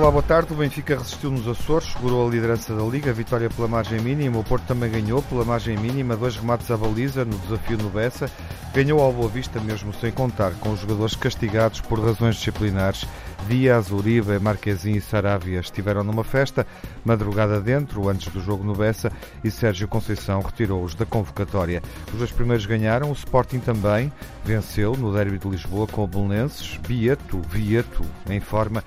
Olá, boa tarde. O Benfica resistiu nos Açores, segurou a liderança da Liga, vitória pela margem mínima. O Porto também ganhou pela margem mínima, dois remates à baliza no desafio no Bessa. Ganhou ao Boa Vista mesmo sem contar com os jogadores castigados por razões disciplinares. Dias, Uribe, Marquezinho e Saravia estiveram numa festa, madrugada dentro, antes do jogo no Bessa, e Sérgio Conceição retirou-os da convocatória. Os dois primeiros ganharam, o Sporting também venceu no derby de Lisboa com o Belenenses. Bieto, Vieto, em forma,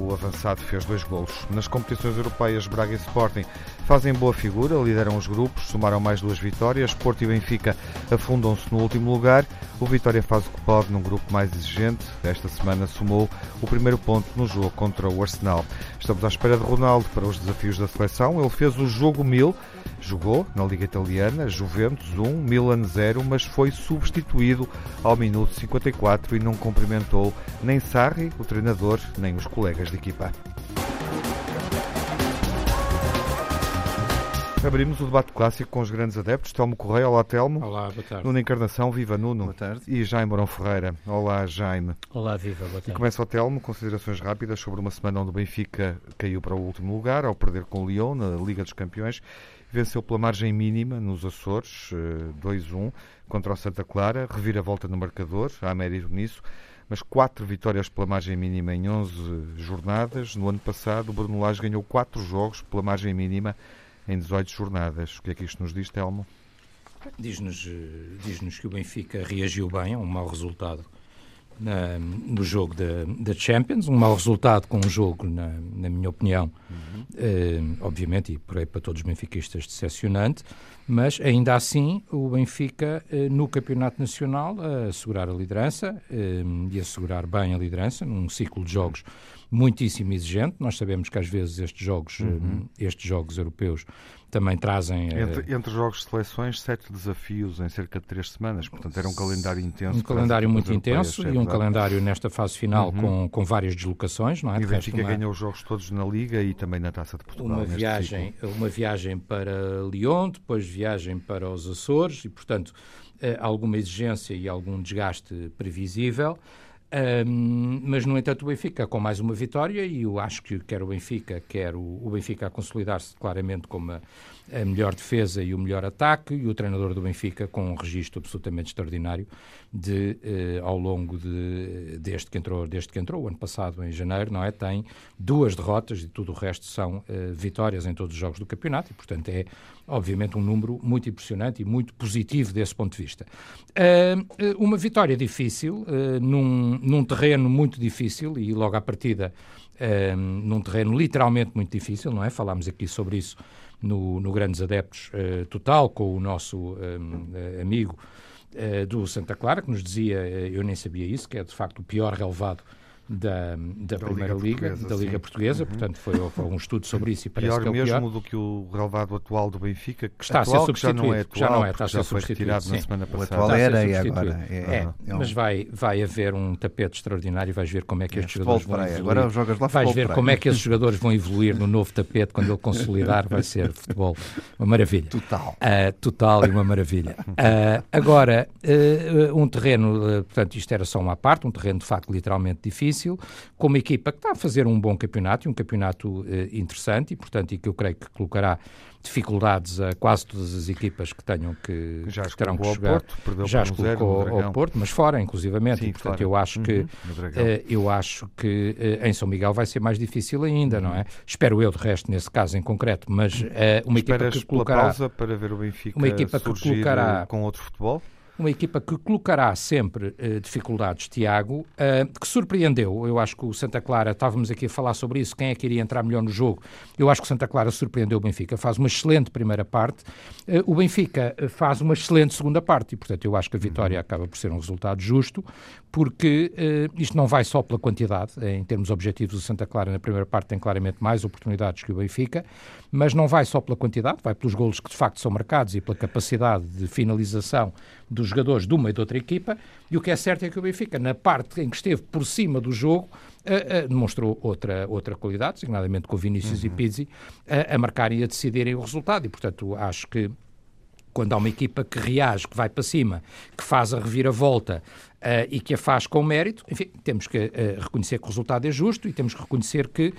o avançado fez dois golos. Nas competições europeias, Braga e Sporting fazem boa figura, lideram os grupos, somaram mais duas vitórias. Porto e Benfica afundam-se no último lugar. O Vitória faz o que pode num grupo mais exigente. Esta semana somou o primeiro ponto no jogo contra o Arsenal. Estamos à espera de Ronaldo para os desafios da seleção. Ele fez o jogo mil Jogou na Liga Italiana, Juventus 1, Milan 0, mas foi substituído ao minuto 54 e não cumprimentou nem Sarri, o treinador, nem os colegas de equipa. Abrimos o debate clássico com os grandes adeptos. Telmo Correia, olá Telmo. Olá, boa tarde. Nuno Encarnação, viva Nuno. Boa tarde. E Jaime Morão Ferreira. Olá Jaime. Olá, viva, boa tarde. E começa o Telmo, considerações rápidas sobre uma semana onde o Benfica caiu para o último lugar ao perder com o Lyon na Liga dos Campeões venceu pela margem mínima nos Açores, 2-1, eh, contra o Santa Clara, revira-volta no marcador, há mérito nisso, mas quatro vitórias pela margem mínima em 11 jornadas. No ano passado, o Bruno Lage ganhou quatro jogos pela margem mínima em 18 jornadas. O que é que isto nos diz, Telmo? Diz-nos eh, diz que o Benfica reagiu bem a um mau resultado na, no jogo da, da Champions, um mau resultado com um jogo, na, na minha opinião, uhum. eh, obviamente, e para, para todos os benfiquistas, decepcionante, mas ainda assim o Benfica, eh, no Campeonato Nacional, a assegurar a liderança eh, e assegurar bem a liderança, num ciclo de jogos muitíssimo exigente. Nós sabemos que às vezes estes jogos, uhum. estes jogos europeus também trazem. Entre, uh, entre jogos de seleções, sete desafios em cerca de três semanas. Portanto, era um calendário intenso. Um calendário muito intenso e um calendário nesta fase final uhum. com, com várias deslocações, não é? E o Benfica uma... ganhou os jogos todos na Liga e também na Taça de Portugal. Uma viagem, uma viagem para Lyon, depois viagem para os Açores e, portanto, uh, alguma exigência e algum desgaste previsível. Um, mas, no entanto, o Benfica com mais uma vitória e eu acho que quer o Benfica, quer o, o Benfica a consolidar-se claramente como a, a, melhor defesa e o melhor ataque e o treinador do Benfica com um registro absolutamente extraordinário de, uh, ao longo de, que entrou, desde que entrou, o ano passado, em janeiro, não é? Tem duas derrotas e tudo o resto são uh, vitórias em todos os jogos do campeonato e, portanto, é obviamente um número muito impressionante e muito positivo desse ponto de vista. Uh, uma vitória difícil, uh, num, num terreno muito difícil e logo à partida uh, num terreno literalmente muito difícil, não é? Falámos aqui sobre isso no, no Grandes Adeptos Total com o nosso amigo do Santa Clara, que nos dizia, eu nem sabia isso, que é de facto o pior relevado da, da, da Primeira Liga, Liga da Liga sim. Portuguesa, uhum. portanto foi, foi, um estudo sobre isso e parece pior que é o mesmo pior. do que o relevado atual do Benfica, que está atual, a ser substituído, já não é atual, já não é, está a ser já foi retirado sim. na semana passada. O atual era e agora é, é, é, mas vai, vai haver um tapete extraordinário e vais ver como é que é, estes jogadores vão evoluir. Agora jogas lá vais ver como é que esses jogadores vão evoluir no novo tapete quando ele consolidar, vai ser futebol uma maravilha. Total. Uh, total e uma maravilha. Uh, agora, uh, um terreno, portanto isto era só uma parte, um terreno de facto literalmente difícil, com uma equipa que está a fazer um bom campeonato e um campeonato eh, interessante e, portanto, e que eu creio que colocará dificuldades a quase todas as equipas que tenham que, já que terão que jogar. Porto, já colocou ao Porto, mas fora, inclusivamente. Sim, e, portanto, eu acho que uhum, uh, eu acho que uh, em São Miguel vai ser mais difícil ainda, uhum. não é? Espero eu, de resto, nesse caso em concreto, mas uma Esperas equipa que colocará pausa para ver o Benfica uma equipa que colocará com outro futebol uma equipa que colocará sempre uh, dificuldades, Tiago, uh, que surpreendeu. Eu acho que o Santa Clara, estávamos aqui a falar sobre isso, quem é que iria entrar melhor no jogo. Eu acho que o Santa Clara surpreendeu o Benfica, faz uma excelente primeira parte. Uh, o Benfica faz uma excelente segunda parte e, portanto, eu acho que a vitória acaba por ser um resultado justo, porque isto não vai só pela quantidade, em termos objetivos, o Santa Clara na primeira parte tem claramente mais oportunidades que o Benfica, mas não vai só pela quantidade, vai pelos golos que de facto são marcados e pela capacidade de finalização dos jogadores de uma e de outra equipa, e o que é certo é que o Benfica, na parte em que esteve por cima do jogo, uh, uh, demonstrou outra, outra qualidade, designadamente com Vinícius uhum. e Pizzi, uh, a marcarem e a decidirem o resultado, e portanto acho que quando há uma equipa que reage, que vai para cima, que faz a reviravolta uh, e que a faz com mérito, enfim, temos que uh, reconhecer que o resultado é justo e temos que reconhecer que, uh,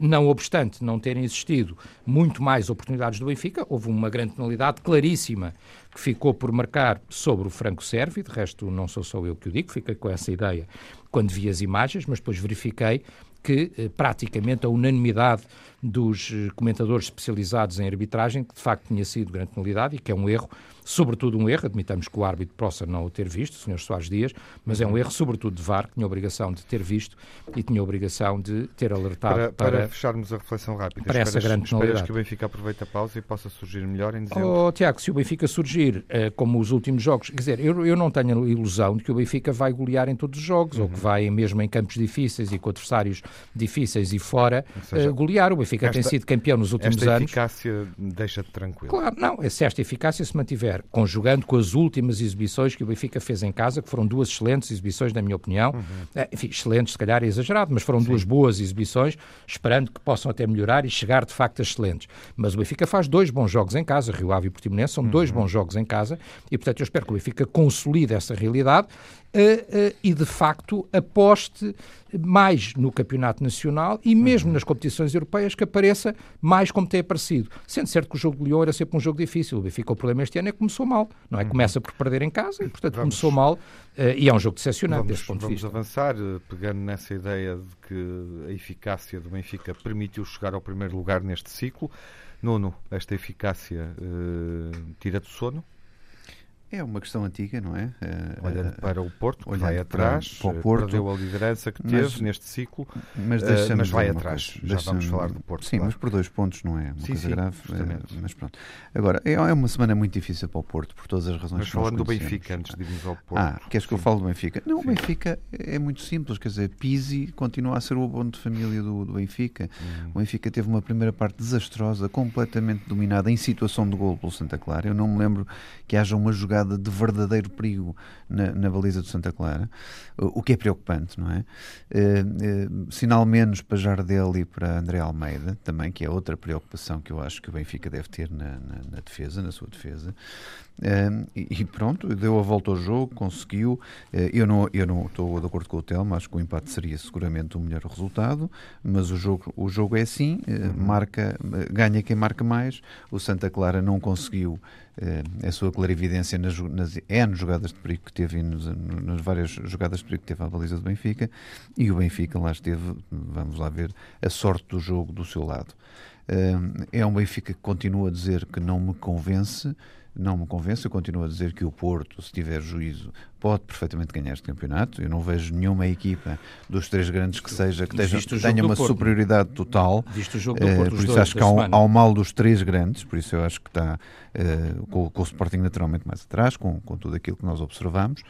não obstante não terem existido muito mais oportunidades do Benfica, houve uma grande penalidade claríssima que ficou por marcar sobre o Franco Servi, de resto não sou só eu que o digo, fiquei com essa ideia quando vi as imagens, mas depois verifiquei que praticamente a unanimidade dos comentadores especializados em arbitragem, que de facto tinha sido grande penalidade e que é um erro sobretudo um erro, admitamos que o árbitro possa não o ter visto, o Sr. Soares Dias, mas é um erro sobretudo de VAR, que tinha a obrigação de ter visto e tinha a obrigação de ter alertado para... Para, para fecharmos a reflexão rápida, para esperas, essa grande esperas que o Benfica aproveite a pausa e possa surgir melhor em dezembro? Oh, Tiago, se o Benfica surgir uh, como os últimos jogos, quer dizer, eu, eu não tenho a ilusão de que o Benfica vai golear em todos os jogos, uhum. ou que vai mesmo em campos difíceis e com adversários difíceis e fora seja, uh, golear. O Benfica esta, tem sido campeão nos últimos esta anos. Esta eficácia deixa-te tranquilo. Claro, não, se esta eficácia se mantiver conjugando com as últimas exibições que o Benfica fez em casa, que foram duas excelentes exibições, na minha opinião. Uhum. É, enfim, excelentes, se calhar é exagerado, mas foram Sim. duas boas exibições, esperando que possam até melhorar e chegar de facto a excelentes. Mas o Benfica faz dois bons jogos em casa, Rio Ave e Portimonense são uhum. dois bons jogos em casa, e portanto eu espero que o Benfica consolide essa realidade uh, uh, e de facto aposte mais no campeonato nacional e mesmo uhum. nas competições europeias que apareça mais como tem aparecido. Sendo certo que o jogo de Lyon era sempre um jogo difícil. O Benfica, o problema este ano é que começou mal, não é? Uhum. Começa por perder em casa e, portanto, vamos, começou mal uh, e é um jogo decepcionante vamos, desse ponto de vista. Vamos avançar, eh, pegando nessa ideia de que a eficácia do Benfica permitiu chegar ao primeiro lugar neste ciclo. Nuno, esta eficácia uh, tira do sono? É uma questão antiga, não é? Eh, olhando uh, para o Porto, que vai atrás, para, o Porto, perdeu a liderança que teve mas, neste ciclo, mas, uh, mas vai atrás. Já vamos falar do Porto. Sim, claro. mas por dois pontos não é uma sim, coisa sim, grave. Uh, mas pronto. Agora, é, é, uma semana muito difícil para o Porto, por todas as razões mas que falando do Benfica, antes de irmos ao Porto. Ah, queres que eu fale do Benfica? Não, o Benfica é muito simples, quer dizer, Pizzi continua a ser o abono de família do, do Benfica. Hum. O Benfica teve uma primeira parte desastrosa, completamente dominada em situação de gol pelo Santa Clara. Eu não me lembro que haja uma jogada de verdadeiro verdadeiro perigo na, na, baliza do Santa Clara, o, que é preocupante, não é? Uh, uh, sinal menos para Jardel e para André Almeida, também, que é outra preocupação que eu acho que o Benfica deve ter na, na, na defesa, na sua defesa. Uh, e, pronto, deu a volta ao jogo, conseguiu. eu não eu não estou de acordo com o Telmo, acho que o empate seria seguramente o melhor resultado, mas o jogo, o jogo é assim, uhum. marca, ganha quem marca mais. O Santa Clara não conseguiu a sua clarividência nas, nas N jogadas de perigo que teve, nas, nas várias jogadas de perigo que teve à baliza do Benfica, e o Benfica lá esteve, vamos lá ver, a sorte do jogo do seu lado. É um Benfica que continua a dizer que não me convence, não me convence. Eu continuo a dizer que o Porto, se tiver juízo, pode perfeitamente ganhar este campeonato. Eu não vejo nenhuma equipa dos três grandes que seja que, tenha, tenha uma Porto, superioridade total. Visto o jogo do Porto, uh, por isso acho que há um, há um, mal dos três grandes, por isso eu acho que está uh, com, com, o Sporting naturalmente mais atrás, com, com tudo aquilo que nós observamos.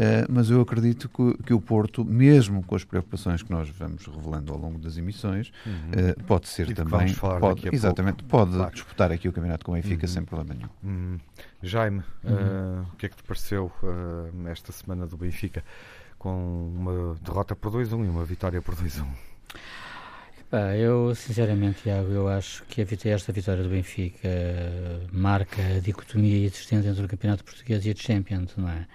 Uh, mas eu acredito que, que, o Porto, mesmo com as preocupações que nós vamos revelando ao longo das emissões, uhum. uh, pode ser também, pode, exatamente, pouco. pode claro. disputar aqui o campeonato com o Benfica uhum. sem problema nenhum. Uhum. Jaime, uh, o que é que te pareceu esta semana do Benfica com uma derrota por 2-1 e uma vitória por 2-1? eu, sinceramente, Tiago, eu acho que esta vitória do Benfica marca a dicotomia existente entre o Campeonato Português e a Champions, não é?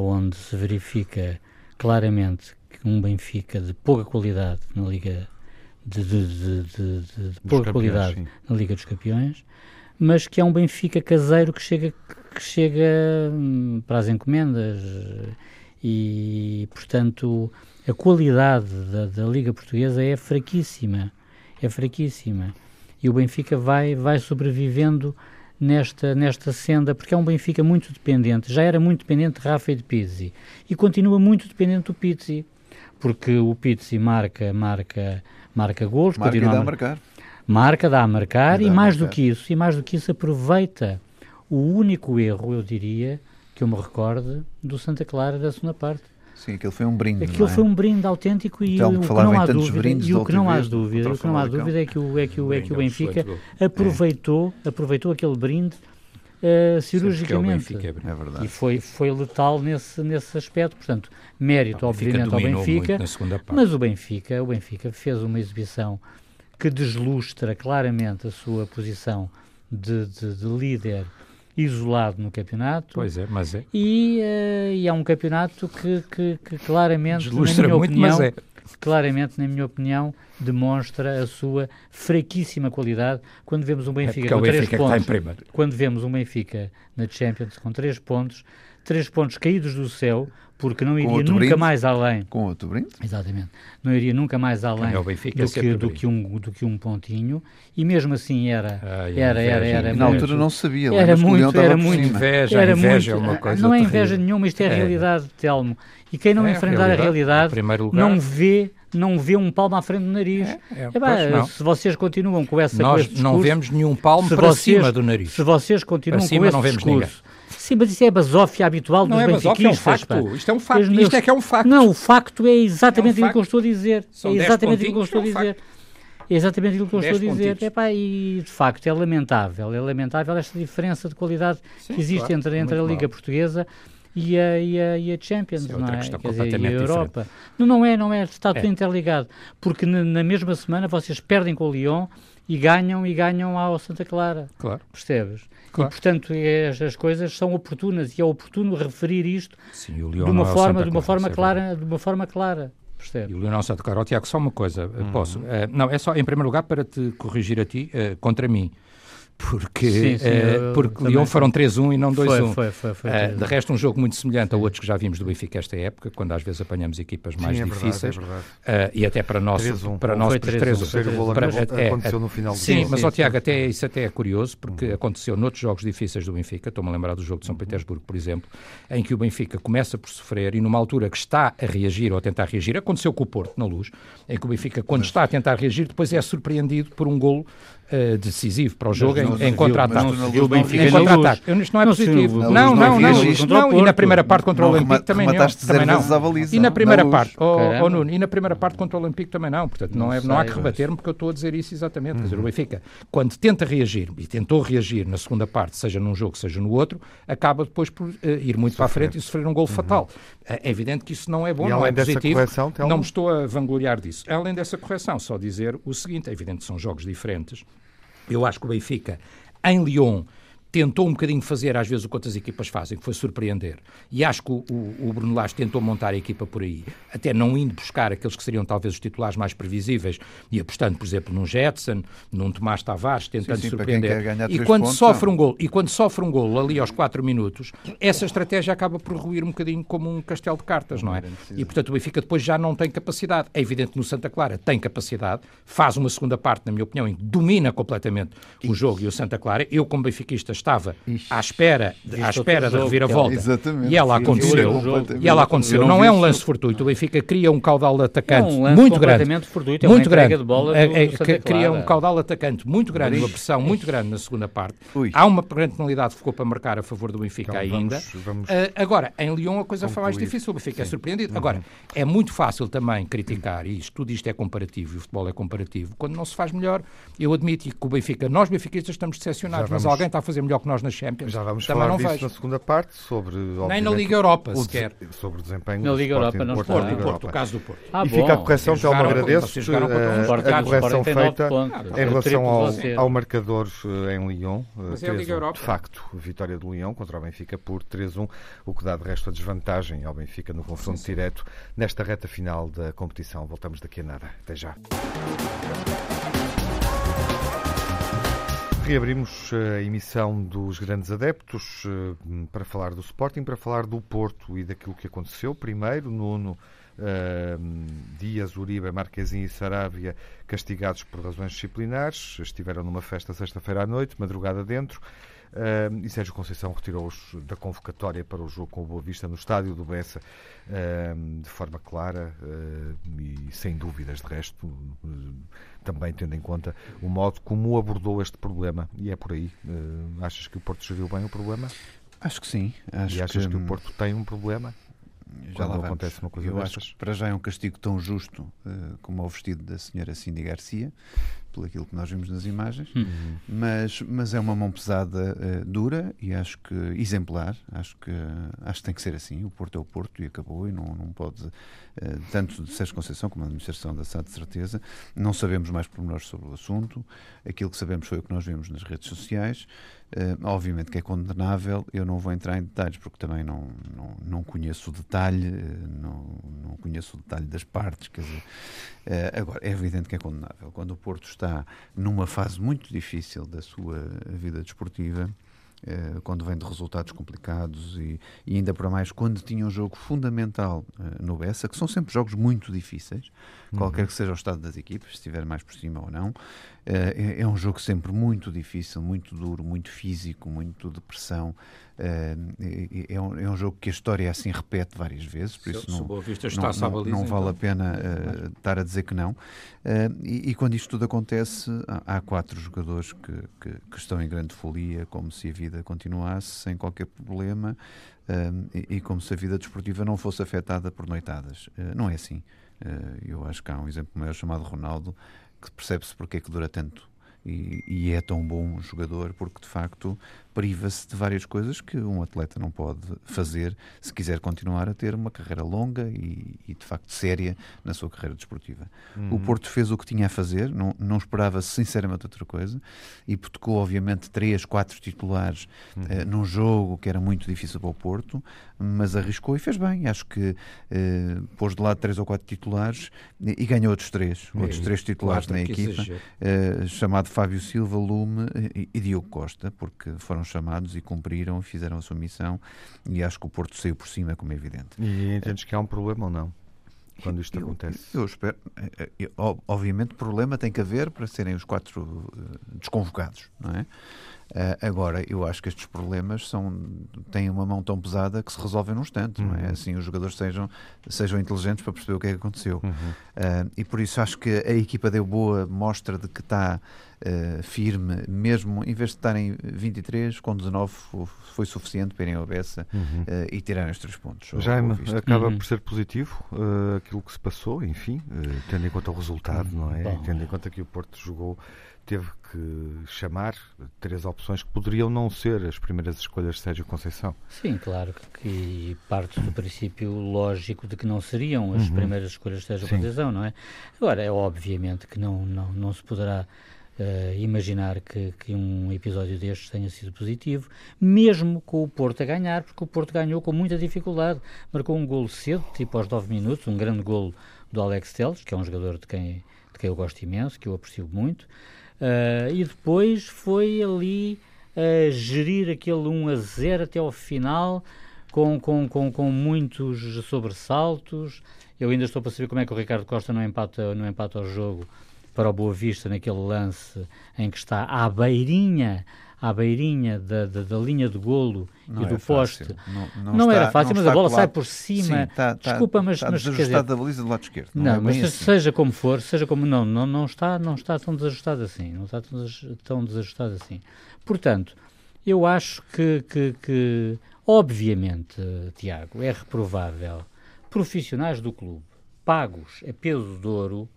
Onde se verifica claramente que um Benfica de pouca qualidade na Liga de, de, de, de pouca qualidade sim. na Liga dos Campeões, mas que é um Benfica caseiro que chega, que chega hum, para as encomendas e, portanto, a qualidade da, da Liga Portuguesa é fraquíssima, é fraquíssima. E o Benfica vai, vai sobrevivendo nesta, nesta senda, porque é um Benfica muito dependente, já era muito dependente de Rafa e de Pizzi, e continua muito dependente do Pizzi, porque o Pizzi marca, marca, marca gols, marca continua dá a marcar. Marca, dá a marcar, e, e mais marcar. do que isso, e mais do que isso, aproveita o único erro, eu diria, que eu me recorde, do Santa Clara da segunda parte Sim, aquilo foi um brinde. Aquilo é? foi um brinde autêntico e então, o, que não há dúvida, e o que não há dúvida, o que não há dúvida é que o é que o é que o Benfica aproveitou, aproveitou aquele brinde uh, cirurgicamente. É, é verdade. E foi foi letal nesse nesse aspecto, portanto, mérito obviamente ao Benfica, mas o Benfica, o Benfica fez uma exibição que deslustra claramente a sua posição de, de, de líder isolado no campeonato. Pois é, mas é. E, uh, e é um campeonato que, que, que claramente, Deslustra na minha muito, opinião, mas é. claramente, na minha opinião, demonstra a sua fraquíssima qualidade quando vemos um Benfica é com três Benfica pontos. Quando vemos um Benfica na Champions com três pontos, três pontos caídos do céu, porque não iria nunca brinde. mais além. Com outro brinde. Exatamente. Não iria nunca mais além É Benfica do, sempre que, do, que um, do que um pontinho. E mesmo assim era. Ai, era, inveja, era, era, E na muito. altura não sabia. Era muito, era muito. Inveja, era inveja muito, é uma coisa Não é terrível. inveja nenhuma, isto é, É. realidade, Telmo. E quem não É a enfrentar a realidade, realidade primeiro lugar. não vê, não vê um palmo à frente do nariz. É, é, Epá, se vocês continuam com essa com Nós esse discurso, não vemos nenhum palmo para vocês- cima do nariz. Se vocês continuam Para cima com esse não vemos discurso. Sim, mas isso é a basófia habitual Não dos é basófia, é um benfiquistas. facto. pá. Isto é um facto. Eles- Isto é que é um facto. Não, o facto é exatamente É um aquilo que eu estou a dizer. São é 10 exatamente aquilo que eu estou a é dizer. É exatamente aquilo que eu 10 estou a dizer. Epá, e de facto é lamentável. É lamentável esta diferença de qualidade Sim, que existe claro, entre, entre a Liga mal. Portuguesa e a, e a, e a Champions, é não é? Quer dizer, e a Europa. Não, não é, não é. Está tudo É. interligado. Porque na, na mesma semana vocês perdem com o Lyon e ganham e ganham ao Santa Clara. Claro. Percebes? Claro. E, portanto, é- as, as coisas são oportunas e é oportuno referir isto Sim, de uma não é forma, Santa de uma Clara, forma clara, de uma forma clara. E Percebe? o Leonel Santa Clara, Ó, Tiago, só uma coisa, Uhum. posso? Eh, não, é só, em primeiro lugar, para te corrigir a ti, eh, contra mim. Porque, Sim, sim, eu porque sim. foram 3-1 e não 2-1. Foi, foi, foi. foi tudo. de resto, um jogo muito semelhante a outros que já vimos do Benfica esta época, quando às vezes apanhamos equipas mais Sim, é verdade, difíceis. é verdade. eh, e até para nós, 3-1. para nós, 3-1. 3-1. O terceiro gol Para- acabou- é, aconteceu no final do Sim, mas, ó, Tiago, até, isso até é curioso, porque Uhum. aconteceu noutros jogos difíceis do Benfica, estou-me a lembrar do jogo de São Petersburgo, por exemplo, em que o Benfica começa por sofrer e numa altura que está a reagir ou a tentar reagir, aconteceu com o Porto, na luz, em que o Benfica, quando está a tentar reagir, depois é surpreendido por um golo eh, decisivo para o jogo em, contra-ataque. Em contra-ataque. Isto não é positivo. Não, não, não. não isto. e na primeira parte contra o Olympique também não. Também não. E na primeira parte, oh, oh, Nuno, e na primeira parte contra o Olympique também não. Portanto, não, é, não há que rebater-me porque eu estou a dizer isso exatamente. Quer dizer, o Benfica, quando tenta reagir e tentou reagir na segunda parte, seja num jogo, seja no outro, acaba depois por eh, ir muito para a frente e sofrer um gol fatal. É evidente que isso não é bom, não além é dessa positivo. não me estou a vangloriar disso. Além dessa correção, só dizer o seguinte: é evidente que são jogos diferentes. Eu acho que o Benfica, em Lyon, tentou um bocadinho fazer, às vezes, o que outras equipas fazem, que foi surpreender. E acho que o, o, o Bruno Lage tentou montar a equipa por aí, até não indo buscar aqueles que seriam talvez os titulares mais previsíveis e apostando, por exemplo, num Jetson, num Tomás Tavares, tentando Sim, sim, surpreender. E quando pontos, sofre não. um gol, e quando sofre um gol ali aos 4 minutos, essa estratégia acaba por ruir um bocadinho como um castelo de cartas, não é? E portanto o Benfica depois já não tem capacidade. É evidente que no Santa Clara tem capacidade, faz uma segunda parte, na minha opinião, em que domina completamente o jogo e o Santa Clara. Eu, como benfiquista, estava à espera, à espera da reviravolta. Exatamente. E ela Sim, aconteceu. E ela Eu aconteceu. não é um lance fortuito. O Benfica cria um caudal de É atacante um lance muito grande. fortuito, é muito grande. de bola do É- é- Santa que- Cria um caudal de atacante muito grande, uma pressão muito grande na segunda parte. Ui. Há uma grande penalidade que ficou para marcar a favor do Benfica Então, ainda. vamos- vamos Ah, agora, em Lyon a coisa foi mais difícil, o Benfica é surpreendido. Uhum. Agora, é muito fácil também criticar, e isto, tudo isto é comparativo, e o futebol é comparativo, quando não se faz melhor. Eu admito que o Benfica, nós benfiquistas estamos decepcionados, mas alguém está a fazer melhor que nós nas Champions. Já vamos também falar não disso vejo. na segunda parte, sobre... Nem na Liga Europa, o sequer. Sobre o desempenho Na do Liga Europa não Porto está. na Porto, Liga Porto, Europa. o caso do Porto. Ah, e bom. fica a correção, Telmo, agradeço eh, a correção 49 feita pontos. Ah, em tá. relação ao, ao marcador eh, em Lyon. eh, Mas é a Liga 3-1. Europa. De facto, vitória do Lyon contra o Benfica por 3-1, o que dá de resto a desvantagem ao Benfica no confronto direto nesta reta final da competição. Voltamos daqui a nada. Até já. Reabrimos eh, a emissão dos grandes adeptos eh, para falar do Sporting, para falar do Porto e daquilo que aconteceu. Primeiro, Nuno, eh, Dias, Uribe, Marquezinho e Sarávia castigados por razões disciplinares. Estiveram numa festa sexta-feira à noite, madrugada dentro. eh, e Sérgio Conceição retirou-os da convocatória para o jogo com o Boa Vista no estádio do Bessa eh, de forma clara e sem dúvidas de resto também tendo em conta o modo como abordou este problema e é por aí Eh, achas que o Porto geriu bem o problema Acho que sim. Acho e achas que, hum, o Porto tem um problema já lá acontece uma coisa Eu acho destas? que para já é um castigo tão justo eh, como o vestido da senhora Cindy Garcia, pelo aquilo que nós vimos nas imagens, uhum. mas, mas é uma mão pesada uh, dura e acho que exemplar. Acho que, acho que tem que ser assim. O Porto é o Porto e acabou, e não, não pode, uh, tanto de Sérgio Conceição como a administração da SAD, de certeza. Não sabemos mais pormenores sobre o assunto. Aquilo que sabemos foi o que nós vimos nas redes sociais. Uh, obviamente que é condenável, eu não vou entrar em detalhes porque também não, não, não conheço o detalhe, não, não conheço o detalhe das partes. Quer dizer, uh, agora, é evidente que é condenável. Quando o Porto está numa fase muito difícil da sua vida desportiva, eh, quando vem de resultados complicados e, e, ainda para mais quando tinha um jogo fundamental uh, no Bessa, que são sempre jogos muito difíceis, uhum. qualquer que seja o estado das equipas, se estiver mais por cima ou não. Uh, é, é, um jogo sempre muito difícil, muito duro, muito físico, muito de pressão. Uh, é, um, é, um, jogo que a história assim repete várias vezes, por isso não, não, não, não, vale então. a pena uh, estar a dizer que não. Uh, e, e, quando isto tudo acontece, há, há quatro jogadores que, que, que, estão em grande folia, como se a vida continuasse sem qualquer problema e, e, como se a vida desportiva não fosse afetada por noitadas. não é assim. eu acho que há um exemplo maior chamado Ronaldo, percebe-se porque é que dura tanto e, e, é tão bom jogador porque de facto priva-se de várias coisas que um atleta não pode fazer se quiser continuar a ter uma carreira longa e, e de facto séria na sua carreira desportiva. Uhum. O Porto fez o que tinha a fazer, não, não esperava sinceramente outra coisa e tocou obviamente três, quatro titulares uhum. uh, num jogo que era muito difícil para o Porto, mas arriscou e fez bem. Acho que uh, pôs de lado três ou quatro titulares e, e ganhou outros três, é, outros três titulares na equipa, uh, chamado Fábio Silva, Lume e, e Diogo Costa, porque foram chamados e cumpriram, fizeram a sua missão e acho que o Porto saiu por cima, como é evidente. E entendes que há um problema ou não? Quando isto eu, acontece? Eu espero. Eh, eh, obviamente, problema tem que haver para serem os quatro eh, desconvocados, não é? Uh, agora, eu acho que estes problemas são, têm uma mão tão pesada que se resolvem num instante, uhum. não é? Uhum. Assim, os jogadores sejam, sejam inteligentes para perceber o que é que aconteceu. Uhum. Uh, e por isso acho que a equipa deu boa mostra de que está uh, firme, mesmo em vez de estarem 23, com 19 foi suficiente para irem ao Bessa uhum. e tirarem os três pontos. Jaime, acaba uhum. por ser positivo aquilo que se passou, enfim, tendo em conta o resultado, não é? Bom. Tendo em conta que o Porto jogou teve que chamar três opções que poderiam não ser as primeiras escolhas de Sérgio Conceição. Sim, claro que parte do princípio lógico de que não seriam as uhum. primeiras escolhas de Sérgio Sim. Conceição, não é? Agora, é obviamente que não, não, não se poderá uh, imaginar que, que um episódio destes tenha sido positivo, mesmo com o Porto a ganhar, porque o Porto ganhou com muita dificuldade. Marcou um golo cedo, tipo aos 9 minutos, um grande golo do Alex Teles, que é um jogador de quem, de quem eu gosto imenso, que eu aprecio muito. Uh, e depois foi ali a gerir aquele 1 a 0 até ao final, com, com, com, com muitos sobressaltos. Eu ainda estou para saber como é que o Ricardo Costa não empata, não empata o jogo para o Boa Vista naquele lance em que está à beirinha à beirinha da, da, da linha de golo não e do é poste. Não, não, não está, era fácil, mas a bola sai por cima. Sim, está, Desculpa, mas. Está mas desajustado da baliza do lado esquerdo. Não, é mas assim. seja como for, seja como. Não, não, não, está, não está tão desajustado assim. Não está tão, tão desajustado assim. Portanto, eu acho que, que, que obviamente, Tiago, é reprovável profissionais do clube pagos a peso de ouro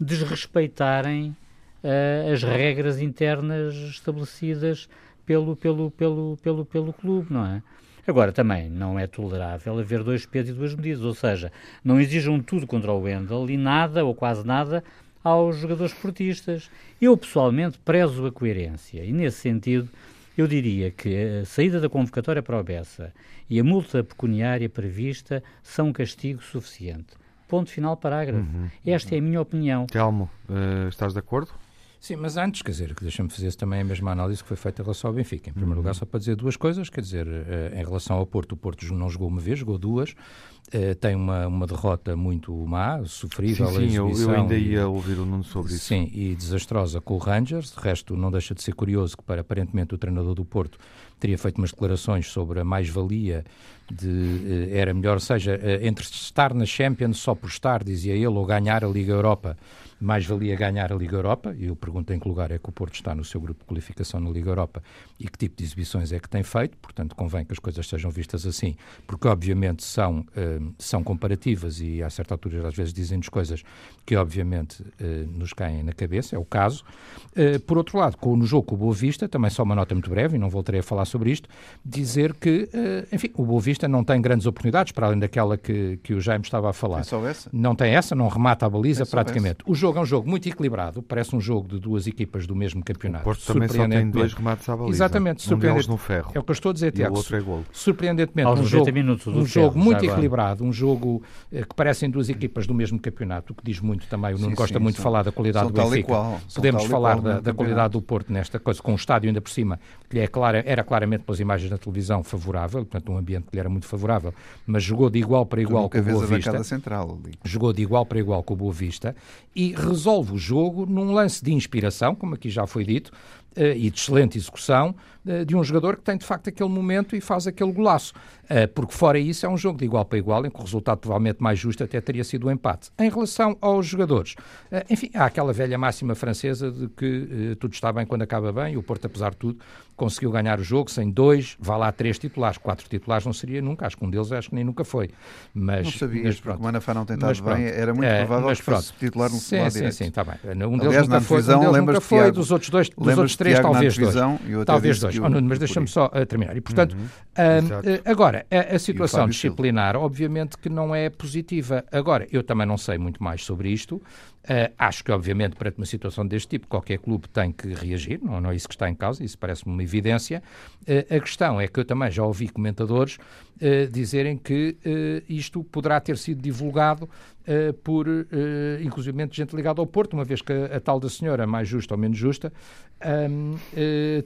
desrespeitarem uh, as regras internas estabelecidas pelo, pelo, pelo, pelo, pelo clube, não é? Agora, também não é tolerável haver dois pesos e duas medidas, ou seja, não exijam tudo contra o Wendel e nada, ou quase nada, aos jogadores esportistas. Eu, pessoalmente, prezo a coerência e, nesse sentido, eu diria que a saída da convocatória para o Bessa e a multa pecuniária prevista são um castigo suficiente. Ponto final, parágrafo. Uhum. Esta é a minha opinião. Telmo, uh, estás de acordo? Sim, mas antes, quer dizer, deixa-me fazer também a mesma análise que foi feita em relação ao Benfica. Em primeiro uhum. lugar, só para dizer duas coisas, quer dizer, uh, em relação ao Porto, o Porto não jogou uma vez, jogou duas, uh, tem uma, uma derrota muito má, sofrível. Sim, sim eu, eu, ainda ia ouvir o Nuno sobre isso. Sim, e desastrosa com o Rangers, de resto não deixa de ser curioso que para aparentemente o treinador do Porto teria feito umas declarações sobre a mais-valia de era melhor, seja, entre estar na Champions só por estar, dizia ele, ou ganhar a Liga Europa mais valia ganhar a Liga Europa, e eu pergunto em que lugar é que o Porto está no seu grupo de qualificação na Liga Europa e que tipo de exibições é que tem feito, portanto convém que as coisas sejam vistas assim, porque obviamente são, uh, são comparativas e a certa altura às vezes dizem-nos coisas que obviamente uh, nos caem na cabeça, é o caso. Uh, por outro lado, com, no jogo com o Boa Vista, também só uma nota muito breve, e não voltarei a falar sobre isto, dizer que, enfim, o Boa Vista não tem grandes oportunidades, para além daquela que, que o Jaime estava a falar. Tem só essa? Não tem essa, não remata a baliza praticamente. O jogo jogo é um jogo muito equilibrado, parece um jogo de duas equipas do mesmo campeonato. O Porto também só tem dois remates à baliza. Exatamente, um deles no ferro. É o que eu estou a dizer, Tiago. o outro é gol. Surpreendentemente, um jogo, um jogo muito equilibrado, um jogo eh, que parecem duas equipas do mesmo campeonato, o que diz muito também. O Nuno gosta sim, muito de falar da qualidade do Benfica. Podemos falar da, da qualidade do Porto nesta coisa, com o estádio ainda por cima, que é clara, era claramente pelas imagens da televisão favorável, portanto um ambiente que lhe era muito favorável, mas jogou de igual para igual com o Boa Vista. Central, jogou de igual para igual com o Boa Vista e resolve o jogo num lance de inspiração, como aqui já foi dito, e de excelente execução uh, de um jogador que tem de facto aquele momento e faz aquele golaço. Uh, porque fora isso é um jogo de igual para igual, em que o resultado provavelmente mais justo até teria sido o um empate. Em relação aos jogadores, enfim, há aquela velha máxima francesa de que tudo está bem quando acaba bem, e o Porto, apesar de tudo, conseguiu ganhar o jogo sem dois, vá lá três titulares, quatro titulares não seria nunca, acho que um deles acho que nem nunca foi. Mas, não sabia, mas, pronto. porque o Manafá não tem estado bem, era muito provável que fosse titular no sim, sim, direito. Sim, sim, está bem. Um deles nunca foi, um deles nunca foi dos outros dois, dos outros três, talvez dois. Talvez dois. Oh, Nuno, mas deixa-me só uh, terminar. E, portanto, uhum. uh, agora, a, a situação disciplinar, obviamente que não é positiva. Agora, eu também não sei muito mais sobre isto. Uh, acho que, obviamente, perante uma situação deste tipo, qualquer clube tem que reagir, não, não é isso que está em causa, isso parece-me uma evidência. Uh, a questão é que eu também já ouvi comentadores uh, dizerem que isto poderá ter sido divulgado por, inclusive, gente ligada ao Porto, uma vez que a, a, tal da senhora, mais justa ou menos justa, um,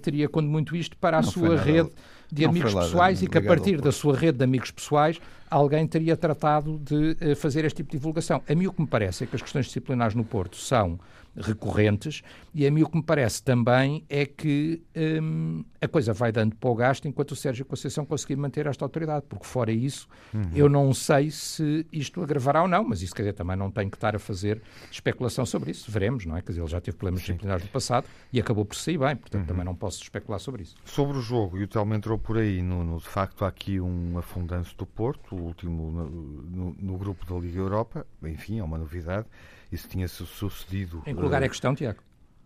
teria, quando muito isto, para a não sua rede de amigos pessoais e que a partir da sua rede de amigos pessoais alguém teria tratado de uh, fazer este tipo de divulgação. A mim o que me parece é que as questões disciplinares no Porto são recorrentes e a mim o que me parece também é que hum, a coisa vai dando para o gasto enquanto o Sérgio Conceição conseguir manter esta autoridade, porque fora isso uhum. eu não sei se isto agravará ou não, mas isso quer dizer, também não tenho que estar a fazer especulação sobre isso, veremos, não é? Quer dizer, ele já teve problemas Sim. disciplinares no passado e acabou por sair bem, portanto uhum. também não posso especular sobre isso. Sobre o jogo, e o Telmo entrou por aí, no, no, de facto há aqui um afundanço do Porto, último no, no, no grupo da Liga Europa, enfim, é uma novidade, isso tinha sucedido. Em que lugar é que estão, Tiago?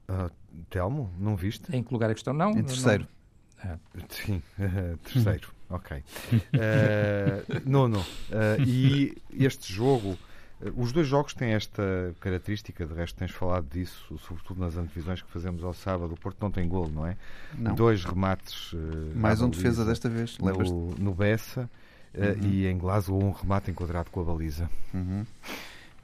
Uh, Telmo, não viste? Em que lugar é que estão? Não. Em terceiro. Não... Ah. Sim, uh, terceiro. ok. Uh, nono. Uh, e este jogo. Os dois jogos têm esta característica, de resto tens falado disso, sobretudo nas antevisões que fazemos ao sábado. O Porto não tem gol, não é? Não. Dois remates. Mais um defesa desta vez, no, no Bessa uhum. e em Glasgow um remate enquadrado com a baliza. Uhum.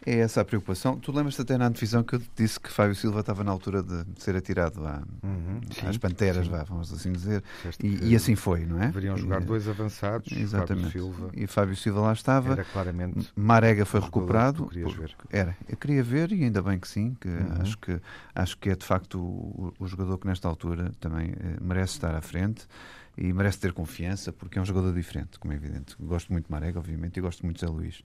É essa a preocupação. Tu lembras-te até na antevisão que eu disse que Fábio Silva estava na altura de ser atirado à, uhum, às panteras, vá, vamos assim dizer. E, e, assim foi, não é? Deveriam jogar e, dois avançados, Exatamente. Fábio Silva. E Fábio Silva lá estava. Era claramente. Marega foi recuperado. Ver. Era. Eu queria ver e ainda bem que sim, que uhum. acho que acho que é de facto o, o jogador que nesta altura também eh, merece estar à frente e merece ter confiança porque é um jogador diferente, como é evidente. Gosto muito de Marega, obviamente, e gosto muito de Zé Luís.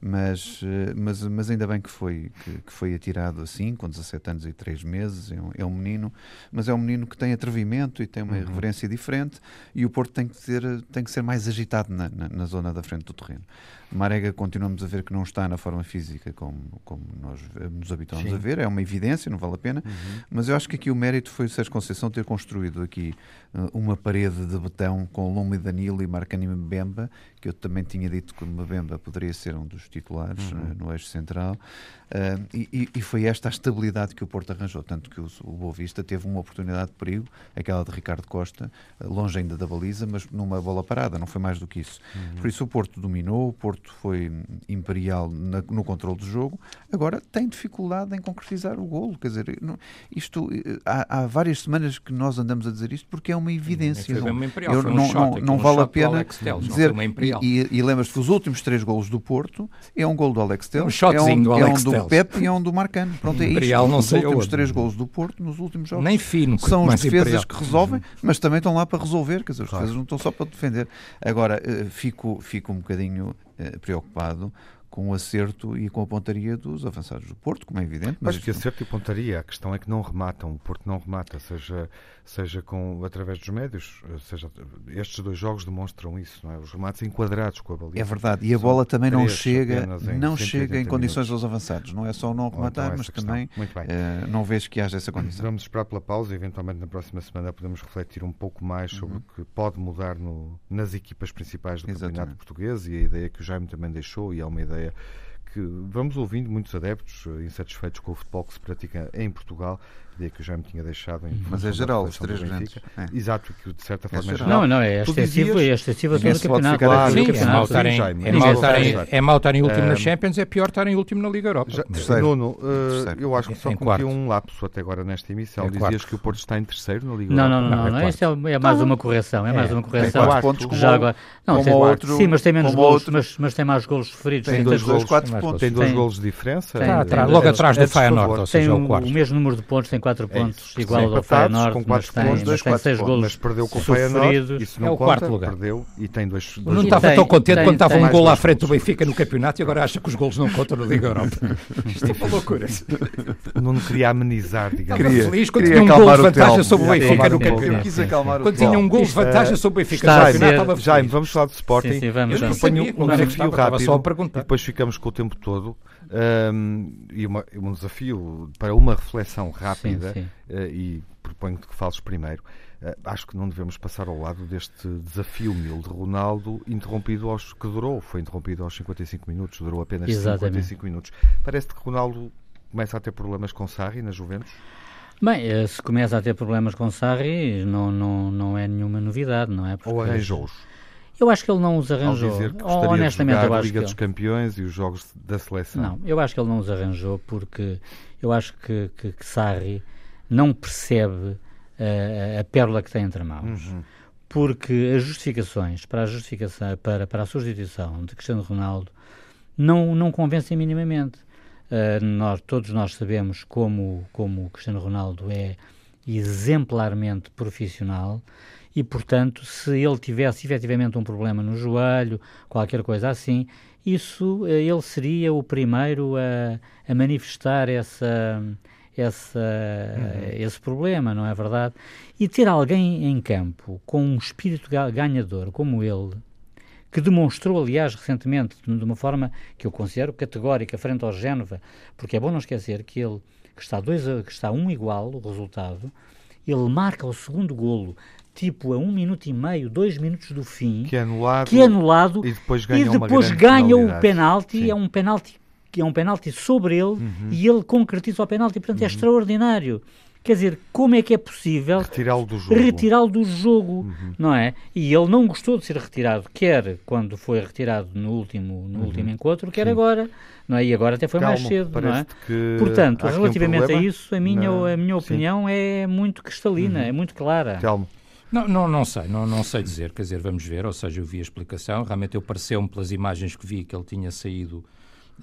Mas, eh, mas, mas ainda bem que foi, que, que foi atirado assim, com 17 anos e 3 meses. É um, é um, menino, mas é um menino que tem atrevimento e tem uma uhum. irreverência diferente. E o Porto tem que, ter, tem que ser mais agitado na, na, na zona da frente do terreno. Marega continuamos a ver que não está na forma física como, como nós nos habituamos Sim. a ver, é uma evidência, não vale a pena, uhum. mas eu acho que aqui o mérito foi o Sérgio Conceição ter construído aqui uh, uma parede de betão com Lume e Danilo e Marcani Mbemba, que eu também tinha dito que o Mbemba poderia ser um dos titulares uhum. uh, no eixo central, uh, e, e, foi esta a estabilidade que o Porto arranjou, tanto que o, o Boa Vista teve uma oportunidade de perigo, aquela de Ricardo Costa, longe ainda da baliza, mas numa bola parada, não foi mais do que isso. Uhum. Por isso o Porto dominou, o Porto foi imperial na, no controle do jogo, agora tem dificuldade em concretizar o golo. Quer dizer, não, isto há, há, várias semanas que nós andamos a dizer isto porque é uma evidência. Não, imperial, eu, não, não, não vale a pena dizer. Real. E, e lembras-te que os últimos três golos do Porto é um gol do Alex Telles, um shotzinho é um, do Alex é um do. Pepe e é um do Marcano. Pronto, é isto. Imperial, não os sei últimos aonde. três golos do Porto nos últimos jogos Nem fino, são as defesas Imperial. que resolvem, mas também estão lá para resolver, quer dizer, os Claro. defesas não estão só para defender. Agora, eh, fico, fico um bocadinho eh, preocupado com o acerto e com a pontaria dos avançados do Porto, como é evidente. Mas Acho que acerto e pontaria. A questão é que não rematam. O Porto não remata, seja, seja com, através dos médios, seja estes dois jogos demonstram isso, não é? Os remates enquadrados com a baliza. É verdade, e a bola também não chega, não 180 chega em condições minutos. aos avançados. Não é só não então rematar, essa mas questão. também eh, não vejo que haja essa condição. Vamos esperar pela pausa e eventualmente na próxima semana podemos refletir um pouco mais sobre Uhum. o que pode mudar no- nas equipas principais do Exatamente. Campeonato Português e a ideia que o Jaime também deixou e é uma ideia que vamos ouvindo muitos adeptos eh, insatisfeitos com o futebol que se pratica em Portugal, ideia que o Jaime tinha deixado em Mas é geral, os três grandes. É. Exato, que de certa forma é geral. Não, não, é dizias- é extensivo a Ninguém todo se o campeonato. Claro, Sim, é campeonato. mal estarem, Jaime, é é mal estarem, estarem- é estarem último na Ah, Champions, é pior estarem último na Liga Europa. Já, Terceiro. Nuno, eh, Terceiro. eu acho que só Em cometi quarto. um lapso até agora nesta emissão. É Dizias quarto. que o Porto está em terceiro na Liga Não, Europa. não, não, não, Não, é é, é mais uma correção, é, mais uma Tem correção. quatro pontos Já. Não, tem, o outro- sim, mas tem menos golos, mas, tem mais golos sofridos. Tem dois golos, quatro Tem pontos. Tem dois golos de diferença. atrás- eh, logo atrás do. Feyenoord, ou tem seja, é o quarto. o mesmo número de pontos, tem 4 É pontos, isso. igual ao Empatados, Feyenoord, com mas quatro tem, pontos, mas dois, tem quatro 6 pontos. golos Mas perdeu com o Feyenoord, sofridos. isso não É o conta, quarto lugar. perdeu e tem dois, dois E estava tão contente tem- quando estava um gol à frente do. Benfica no campeonato e agora acha que os golos não contam na Liga Europa. Isto é uma loucura. O Nuno queria amenizar, digamos. Estava Queria- feliz quando queria tinha um gol de o vantagem sobre o Sim, Benfica sim, no sim, campeonato. Eu quis sim. acalmar o Quando tinha um gol de vantagem sobre o Benfica está no campeonato, Jaime, vamos falar de Sporting. Sim, sim, vamos, Eu proponho Sabia, um não desafio estava, estava rápido. só a perguntar. E depois ficamos com o tempo todo. Ahm, e uma- um desafio para uma reflexão rápida. sim. eh, e proponho-te que fales primeiro. Eh, acho que não devemos passar ao lado deste desafio mil de Ronaldo, interrompido aos que durou. Foi interrompido aos 55 minutos, durou apenas Exatamente. 55 minutos. Parece-te que Ronaldo começa a ter problemas com Sarri na Juventus? Bem, eh, se começa a ter problemas com Sarri, não, não, não é nenhuma novidade, não é? Ou Porque- arranjou-os? Eu acho que ele não os Ao arranjou. dizer que honestamente, de eu jogar a acho Liga que dos Campeões e os jogos da seleção. Não, eu acho que ele não os arranjou porque eu acho que, que, que Sarri não percebe eh, a pérola que tem entre mãos. Uhum. Porque as justificações para a justificação para, para a substituição de Cristiano Ronaldo não, não convencem minimamente. Eh, nós, todos nós sabemos como, como Cristiano Ronaldo é exemplarmente profissional e, portanto, se ele tivesse efetivamente um problema no joelho, qualquer coisa assim, isso eh, ele seria o primeiro a, a manifestar essa, essa, esse problema, não é verdade? E ter alguém em campo com um espírito ga- ganhador como ele, que demonstrou, aliás, recentemente, de uma forma que eu considero categórica, frente ao Génova, porque é bom não esquecer que ele, que está, dois que está um igual, o resultado, ele marca o segundo golo, tipo a um minuto e meio, dois minutos do fim, Que é anulado, que é anulado e depois ganha, e depois ganha o penalti, Sim. é um penalti que é um penalti sobre ele Uhum. e ele concretiza o penalti, portanto é extraordinário. Quer dizer, como é que é possível Retirá-lo do jogo. retirá-lo do jogo, Uhum. não é? E ele não gostou de ser retirado, quer quando foi retirado no último, no último encontro, quer Uhum. Sim. agora, não é? E agora até foi mais Calmo, cedo, não é? Portanto, há aqui um relativamente a isso, a minha, a minha Sim. opinião é muito cristalina, é muito clara. Telmo, Não, não, não sei, não, não sei dizer, quer dizer, vamos ver, ou seja, eu vi a explicação, realmente eu pareceu-me pelas imagens que vi que ele tinha saído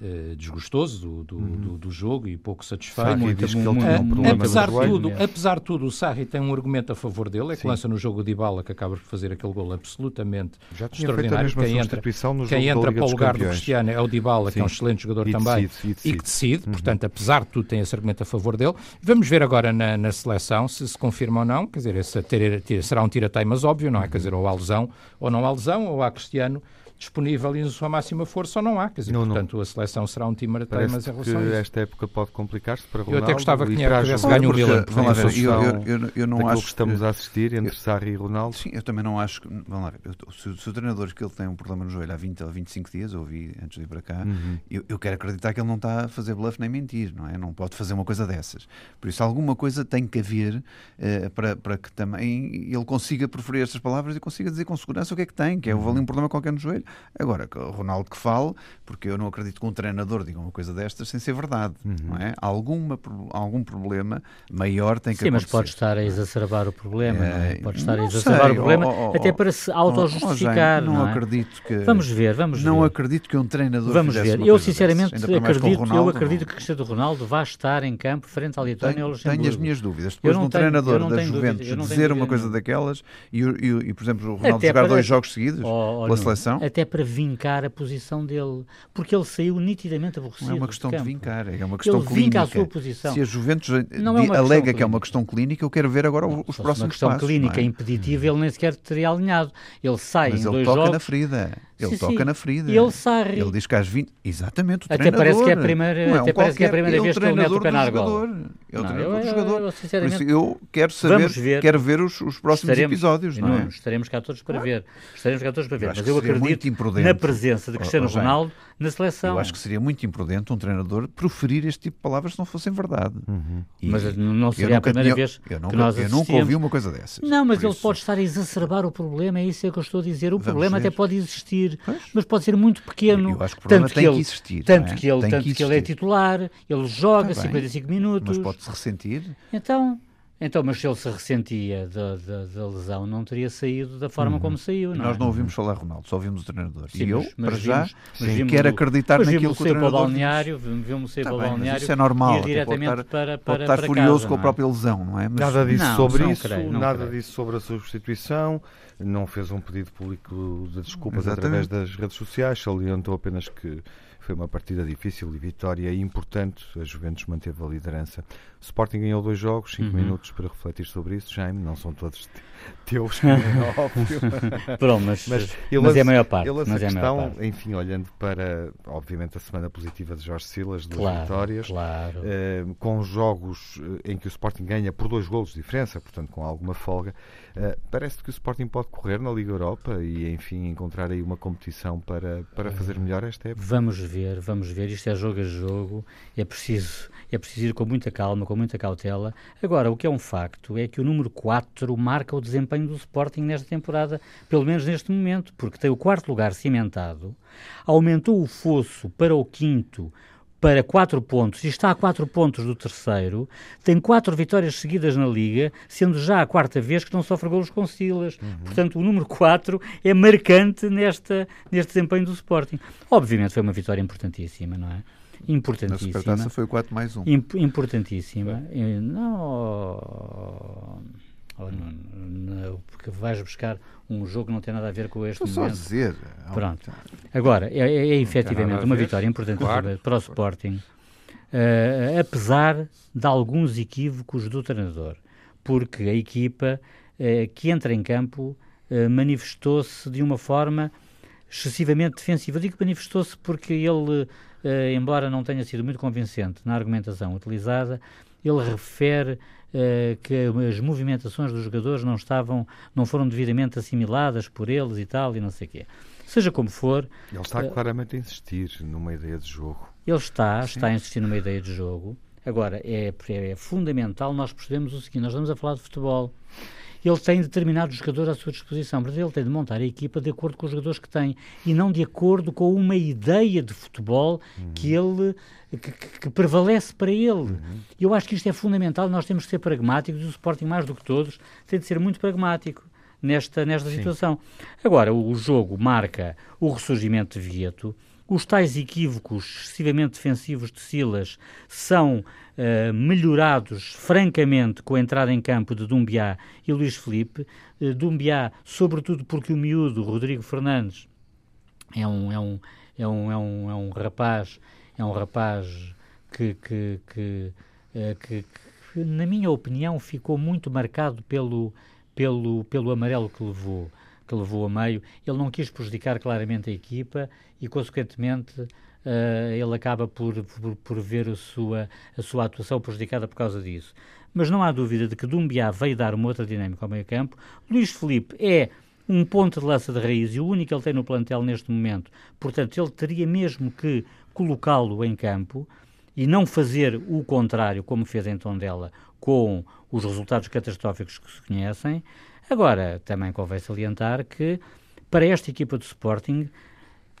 eh, desgostoso do, do, do, do jogo e pouco satisfeito. Sarri muito, diz que ele tinha um muito, problema apesar, de tudo, mesmo. apesar de tudo, o Sarri tem um argumento a favor dele, é que Sim. lança no jogo de Ibala, que acaba por fazer aquele gol absolutamente já tinha feito a extraordinário. Quem entra, substituição no jogo quem entra para o lugar do Campeões. Cristiano é o Dybala, que é um excelente jogador E também decide, e e decide. que decide, portanto, apesar de tudo, tem esse argumento a favor dele. Vamos ver agora na, na seleção se se confirma ou não, quer dizer, esse ter- ter- será um tira-teimas óbvio, não é? Quer dizer, ou há lesão ou não há lesão, ou há Cristiano disponível e na sua máxima força ou não há, quer dizer, Não, não. portanto, a seleção será um tira-teimas Parece em que relação a isso. esta época pode complicar-se para Eu até Ronaldo gostava que tinha- tivesse ganho o Milan, vamos lá ver, eu, eu, eu, eu não acho que estamos que- a assistir entre Sarri e Ronaldo. Sim, eu também não acho que. Vamos lá ver. eu- se, se o treinador que ele tem um problema no joelho há 20 ou 25 dias, eu ouvi antes de ir para cá, Uhum. eu, eu quero acreditar que ele não está a fazer bluff nem mentir, não é? Não pode fazer uma coisa dessas. Por isso, alguma coisa tem que haver eh, para, para que também ele consiga proferir estas palavras e consiga dizer com segurança o que é que tem, que é houve ali um problema qualquer no joelho. Agora, Ronaldo que fale, porque eu não acredito que um treinador diga uma coisa destas sem ser verdade, uhum. não é? Alguma, algum problema maior tem que Sim, acontecer. Sim, mas pode estar a exacerbar o problema, é, não Pode estar a exacerbar sei, o problema, oh, oh, até para se auto-justificar, não, não é? acredito que... Vamos ver, vamos não ver. acredito que um treinador Vamos ver. Eu sinceramente acredito, Ronaldo, eu acredito que Cristiano Ronaldo vai estar em campo frente à Letónia ou Luxemburgo. Tenho as minhas dúvidas. Depois de um treinador da Juventus dizer uma coisa daquelas e, e, e, por exemplo, o Ronaldo até jogar para, dois jogos seguidos oh, oh, pela seleção... Até para vincar a posição dele, porque ele saiu nitidamente aborrecido Não é uma questão de vincar, é uma questão ele clínica. a sua posição. Se a Juventus não é alega que é uma questão clínica, eu quero ver agora não, os próximos passos. uma questão passos, clínica é? impeditiva, ele nem sequer teria alinhado. Ele sai Mas em ele dois toca jogos... na ferida. Ele sim, toca sim. na ferida. Ele sai. Ele diz que às 20. Exatamente, o até treinador. Parece que é a primeira, não é um até parece que é a primeira vez que ele mete o pé na argola. É o não, treinador eu, do jogador. Eu, eu, Por isso eu quero saber, ver, quero ver os, os próximos estaremos, episódios. Não é? Nuno, estaremos cá todos para ver. Estaremos cá todos para ver. Mas eu acredito na presença de Cristiano Ronaldo na seleção. Eu acho que seria muito imprudente um treinador proferir este tipo de palavras se não fossem verdade. Uhum. Mas não seria a primeira tinha, vez eu nunca, que nós Eu nunca ouvi uma coisa dessas. Não, mas ele isso... pode estar a exacerbar o problema, é isso é que eu estou a dizer. O Vamos problema ver. até pode existir, pois? mas pode ser muito pequeno. Eu acho que o problema tanto tem que ele, que existir. Tanto, é? que, ele, tanto que, que ele é titular, ele joga tá 55 minutos. Mas pode-se ressentir. Então, então, mas se ele se ressentia da, da, da lesão, não teria saído da forma uhum. como saiu. Não Nós é? não ouvimos falar Ronaldo, só ouvimos o treinador. Sim, e eu, mas, mas para já, vimos, sim, quero acreditar naquilo que o treinador para o balneário, vimos sair tá para o balneário isso é normal, ir diretamente pode estar, para, para, pode estar para furioso casa, com a é? própria lesão, não é? Mas, nada disso não, sobre não isso, creio, não nada creio. disso sobre a substituição, não fez um pedido público de desculpas Exatamente. através das redes sociais, salientou apenas que foi uma partida difícil e vitória importante. A Juventus manteve a liderança. O Sporting ganhou dois jogos, cinco Uhum. minutos para refletir sobre isso. Jaime, não são todos teus, é óbvio. Pronto, mas, Mas mas, é a maior parte. Mas é a questão, parte. enfim, olhando para, obviamente, a semana positiva de Jorge Silas, duas Claro, vitórias, claro. eh, com jogos eh, em que o Sporting ganha por dois golos de diferença, portanto, com alguma folga, eh, parece que o Sporting pode correr na Liga Europa e, enfim, encontrar aí uma competição para, para fazer melhor esta época. Vamos ver, vamos ver. Isto é jogo a jogo. É preciso, é preciso ir com muita calma, com muita cautela. Agora, o que é um facto é que o número 4 marca o desempenho do Sporting nesta temporada, pelo menos neste momento, porque tem o quarto lugar cimentado, aumentou o fosso para o quinto para 4 pontos e está a 4 pontos do terceiro, tem quatro vitórias seguidas na Liga, sendo já a quarta vez que não sofre golos com Silas. Portanto, o número 4 é marcante nesta, neste desempenho do Sporting. Obviamente foi uma vitória importantíssima, não é? Na Importantíssima. Supertaça foi o 4 mais 1. Imp- importantíssima. Eh, Não, oh, não, não, porque vais buscar um jogo que não tem nada a ver com este Estou só a momento. dizer. Pronto. Agora, é, é, é efetivamente uma vitória importantíssima Claro. para o Sporting, eh, apesar de alguns equívocos do treinador, porque a equipa eh, que entra em campo eh, manifestou-se de uma forma excessivamente defensiva. Eu digo que manifestou-se porque ele, embora não tenha sido muito convincente na argumentação utilizada, ele refere que as movimentações dos jogadores não estavam, não foram devidamente assimiladas por eles e tal, e não sei o quê. Seja como for, Ele está Eh, claramente a insistir numa ideia de jogo. ele está, está a insistir numa ideia de jogo. Agora, é, é fundamental nós percebemos o seguinte: nós estamos a falar de futebol. Ele tem determinados jogadores à sua disposição, portanto, ele tem de montar a equipa de acordo com os jogadores que tem e não de acordo com uma ideia de futebol que ele que, que- prevalece para ele. E eu acho que isto é fundamental. Nós temos que ser pragmáticos e o Sporting, mais do que todos, tem de ser muito pragmático nesta, nesta situação. Agora, o, o jogo marca o ressurgimento de Vieto. Os tais equívocos excessivamente defensivos de Silas são eh, melhorados francamente com a entrada em campo de Dumbiá e Luís Felipe. Eh, Dumbiá, sobretudo porque o miúdo, Rodrigo Fernandes, é um, é um, é um, é um, é um rapaz, é um rapaz que, que, que, eh, que- que, na minha opinião, ficou muito marcado pelo, pelo, pelo amarelo que levou, que levou a meio. Ele não quis prejudicar claramente a equipa e, consequentemente, eh, ele acaba por, por, por ver a sua, a sua atuação prejudicada por causa disso. Mas não há dúvida de que Dumbiá veio dar uma outra dinâmica ao meio campo. Luís Felipe é um ponto de lança de raiz e o único que ele tem no plantel neste momento. Portanto, ele teria mesmo que colocá-lo em campo e não fazer o contrário, como fez em Tondela, com os resultados catastróficos que se conhecem. Agora, também convém salientar que, para esta equipa do Sporting,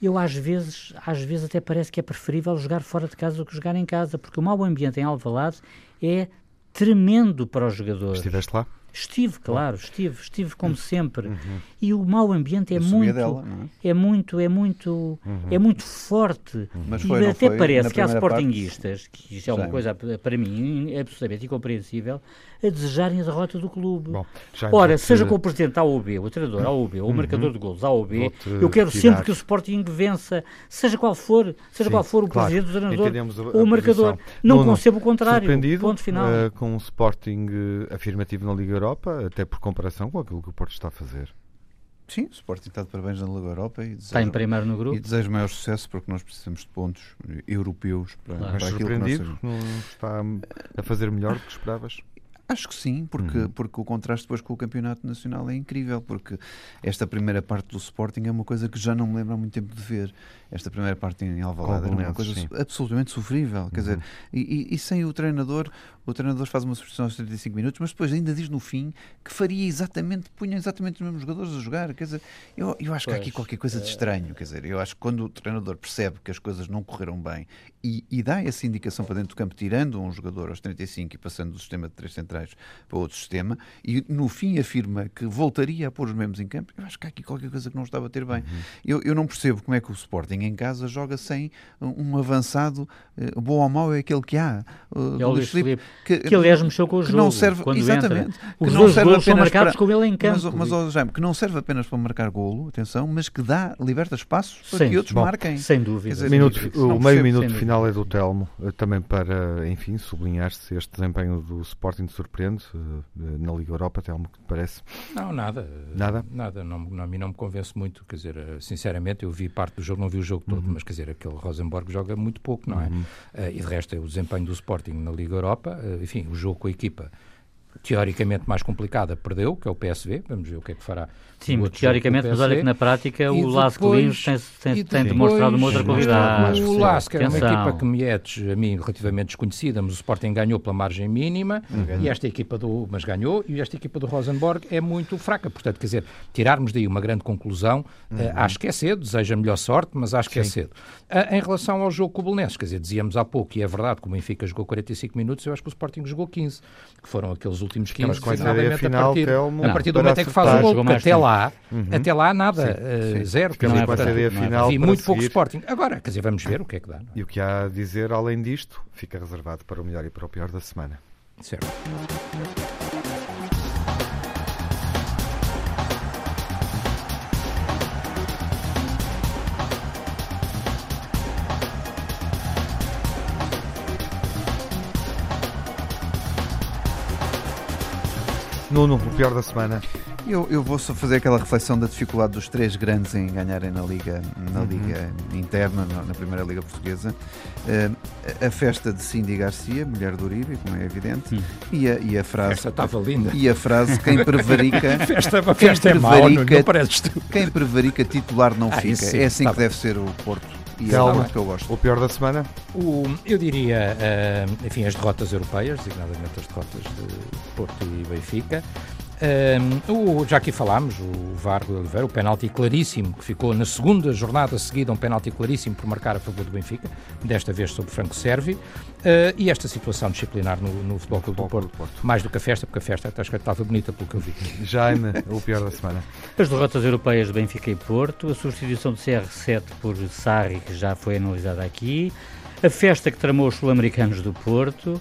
eu às vezes, às vezes até parece que é preferível jogar fora de casa do que jogar em casa, porque o mau ambiente em Alvalade é tremendo para os jogadores. Estiveste lá? Estive, claro, estive, estive como sempre. Uhum. E o mau ambiente é muito, dela, é? é? muito, é muito, uhum. é muito forte. Uhum. Mas foi, e até parece que há sportinguistas, que isso é uma coisa para mim absolutamente incompreensível, a desejarem a derrota do clube. Bom, Ora, seja com o presidente A ou B, o treinador A ou B, ou o marcador de golos A ou B, eu quero tirar. sempre que o Sporting vença, seja qual for, seja Sim, qual for o claro. presidente, o treinador ou o marcador. Não, não concebo o contrário. Ponto final. Uh, com o Sporting uh, afirmativo na Liga Europa, até por comparação com aquilo que o Porto está a fazer. Sim, o Sporting está de parabéns na Liga Europa e desejo, está em primeiro no grupo. E desejo maior sucesso porque nós precisamos de pontos europeus para, claro. para Mas aquilo surpreendido, que nós... não está a fazer melhor do que esperavas? Acho que sim, porque, uhum. porque o contraste depois com o Campeonato Nacional é incrível, porque esta primeira parte do Sporting é uma coisa que já não me lembro há muito tempo de ver. Esta primeira parte em Alvalade era uma coisa sim. absolutamente sofrível, uhum. quer dizer, e, e, e, sem o treinador, o treinador faz uma substituição aos 35 minutos, mas depois ainda diz no fim que faria exatamente, punha exatamente os mesmos jogadores a jogar, quer dizer, eu, eu acho pois, que há aqui qualquer coisa de eh, estranho, quer dizer, eu acho que quando o treinador percebe que as coisas não correram bem e, e dá essa indicação para dentro do campo, tirando um jogador aos 35 e passando do sistema de três centrais para outro sistema, e no fim afirma que voltaria a pôr os mesmos em campo, eu acho que há aqui qualquer coisa que não estava a ter bem. Uhum. Eu, eu não percebo como é que o Sporting em casa joga sem um avançado, uh, bom ou mau é aquele que há. Uh, é o Luís Filipe, que, que aliás mexeu com o jogo. Não serve, exatamente. Entra. Os dois golos são marcados para, com ele em campo. Mas, mas Jaime, que não serve apenas para marcar golo, atenção, mas que dá, liberta espaços para sem, que outros bom, marquem. Sem dúvida. Dizer, minuto, o meio minuto final é do Telmo, eh, também para, enfim, sublinhar-se este desempenho do Sporting surpreende na Liga Europa, Telmo, que te parece? Não, nada. Nada? Nada, não, não, a mim não me convence muito, quer dizer, sinceramente, eu vi parte do jogo, não vi o jogo todo, uhum. mas quer dizer, aquele Rosenborg joga muito pouco, não é? Uhum. Uh, e de resto, é o desempenho do Sporting na Liga Europa, uh, enfim, o jogo com a equipa teoricamente mais complicada perdeu, que é o PSV. Vamos ver o que é que fará. Sim, teoricamente, mas olha que na prática o Lask Lins tem, tem, tem demonstrado uma outra qualidade. O Lask era uma equipa que me é, a mim, relativamente desconhecida, mas o Sporting ganhou pela margem mínima uhum. e esta equipa do, mas ganhou, e esta equipa do Rosenborg é muito fraca. Portanto, quer dizer, tirarmos daí uma grande conclusão, eh, uhum. uh, acho que é cedo, deseja melhor sorte, mas acho que é Sim. é cedo. Uh, em relação ao jogo com o Belenenses, quer dizer, dizíamos há pouco, e é verdade, que o Benfica jogou 45 minutos, eu acho que o Sporting jogou 15, que foram aqueles últimos 15 mas com a ideia final, a partir, Telmo, a partir do momento em que faz o gol, até lá, uhum. até lá nada, sim, uh, zero. Sim, não é, portanto, ideia final vi muito pouco Sporting. Agora, quer dizer, vamos ver o que é que dá. É? E o que há a dizer, além disto, fica reservado para o melhor e para o pior da semana. Certo. Nuno, o pior da semana. Eu, eu vou só fazer aquela reflexão da dificuldade dos três grandes em ganharem na Liga, na uhum. liga interna, na, na, Primeira Liga Portuguesa. Uh, a festa de Cindy Garcia, mulher do Uribe, como é evidente, uhum. e, a, e a frase. Esta estava linda. E a frase: quem prevarica. festa, quem festa prevarica, é mau, não, não Quem prevarica titular não ah, fica. Sim, é assim que deve ser o Porto e Calma. é que eu gosto. O pior da semana? O, eu diria, uh, enfim, as derrotas europeias, designadamente as derrotas de Porto e Benfica. Um, o, já aqui falámos, o Vargo de Oliveira, o penalti claríssimo, que ficou na segunda jornada seguida, um penalti claríssimo por marcar a favor do Benfica, desta vez sobre Franco Servi, uh, e esta situação disciplinar no, no Futebol Clube do Porto, Porto, mais do que a festa, porque a festa até estava bonita pelo que eu vi. Jaime, o pior da semana. As derrotas europeias de Benfica e Porto, a substituição de CR7 por Sarri, que já foi analisada aqui, a festa que tramou os sul-americanos do Porto,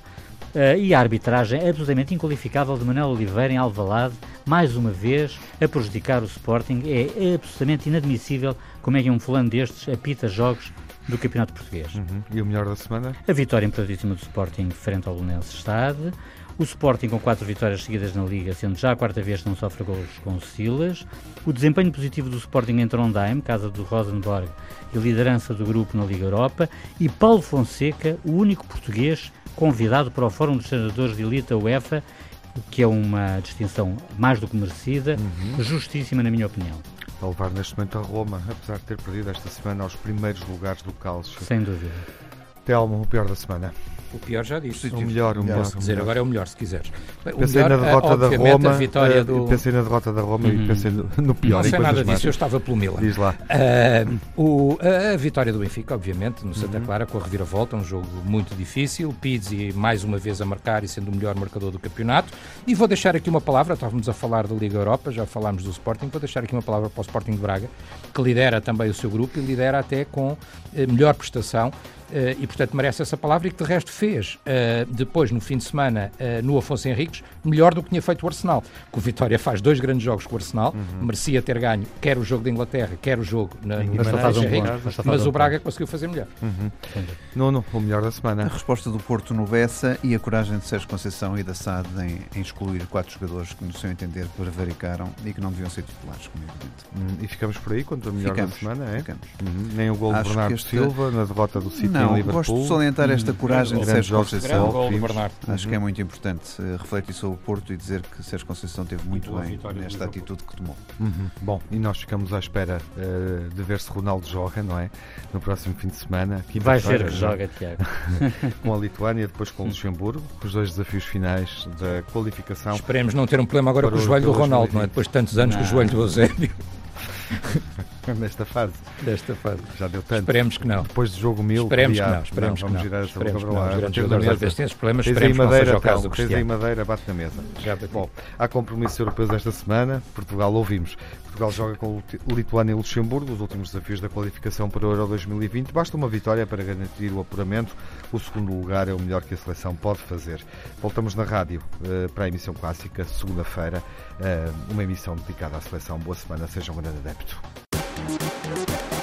Uh, e a arbitragem absolutamente inqualificável de Manuel Oliveira em Alvalade, mais uma vez a prejudicar o Sporting. É absolutamente inadmissível como é que um fulano destes apita jogos do Campeonato Português. Uhum. E o melhor da semana? A vitória importantíssima do Sporting frente ao Lunense Estade. O Sporting com quatro vitórias seguidas na Liga, sendo já a quarta vez que não sofre golos com Silas. O desempenho positivo do Sporting em Trondheim, casa do Rosenborg, e liderança do grupo na Liga Europa. E Paulo Fonseca, o único português convidado para o Fórum dos Treinadores de Elite UEFA, que é uma distinção mais do que merecida, uhum. justíssima na minha opinião. A levar neste momento a Roma, apesar de ter perdido esta semana aos primeiros lugares do Calcio. Sem dúvida. Telmo, o pior da semana. O pior já disse. O melhor, o melhor. Posso dizer, agora é o melhor, se quiseres. O pensei melhor, na derrota da Roma. A vitória do... Pensei na derrota da Roma uhum. e pensei no, pior. Não sei nada disso, mais. eu estava pelo Milan. Diz lá. Uh, o, a vitória do Benfica, obviamente, no Santa uhum. Clara, com a reviravolta, um jogo muito difícil. Pizzi mais uma vez a marcar e sendo o melhor marcador do campeonato. E vou deixar aqui uma palavra, estávamos a falar da Liga Europa, já falámos do Sporting, vou deixar aqui uma palavra para o Sporting de Braga, que lidera também o seu grupo e lidera até com eh, melhor prestação e, portanto, merece essa palavra e que, de resto, fez uh, depois, no fim de semana, uh, no Afonso Henriques, melhor do que tinha feito o Arsenal. Que o Vitória faz dois grandes jogos com o Arsenal, uhum. merecia ter ganho quer o jogo da Inglaterra, quer o jogo na, no Afonso Henriques, mas, mas o Braga conseguiu fazer melhor. Uhum. Não, não, o melhor da semana. A resposta do Porto no Bessa e a coragem de Sérgio Conceição e da SAD em, em, excluir quatro jogadores que, no seu entender, prevaricaram e que não deviam ser titulares, como é evidente. Uhum. E ficamos por aí quanto a melhor ficamos, da semana, é? Ficamos. Uhum. Nem o gol de Bernardo este... Silva na derrota do City não, em Liverpool. Gosto de salientar esta uhum. coragem de Sérgio Conceição. Acho uhum. que é muito importante uh, refletir sobre o Porto e dizer que Sérgio Conceição teve muito bem nesta atitude que tomou. Uhum. Bom, e nós ficamos à espera uh, de ver se Ronaldo joga, não é? No próximo fim de semana. Vai ser que joga, Tiago. com a Lituânia, depois com o Luxemburgo, os dois desafios finais da qualificação. Esperemos não ter um problema agora com o joelho do Ronaldo, não é? Depois de tantos anos não. com o joelho do Eusébio. Nesta fase. Desta fase. Já deu tanto. Esperemos que não. Depois do jogo mil. Esperemos que não. Esperemos não, vamos que girar essa boca para lá. Os grandes jogadores às vezes têm esses problemas. Tens esperemos madeira, que não seja o caso do Tens aí madeira, bate na mesa. Já Bom, há compromissos europeus esta semana. Portugal ouvimos. Portugal joga com Lituânia e Luxemburgo, os últimos desafios da qualificação para o Euro 2020. Basta uma vitória para garantir o apuramento. O segundo lugar é o melhor que a seleção pode fazer. Voltamos na rádio uh, para a emissão clássica, segunda-feira, uh, uma emissão dedicada à seleção. Boa semana, seja um grande adepto. Música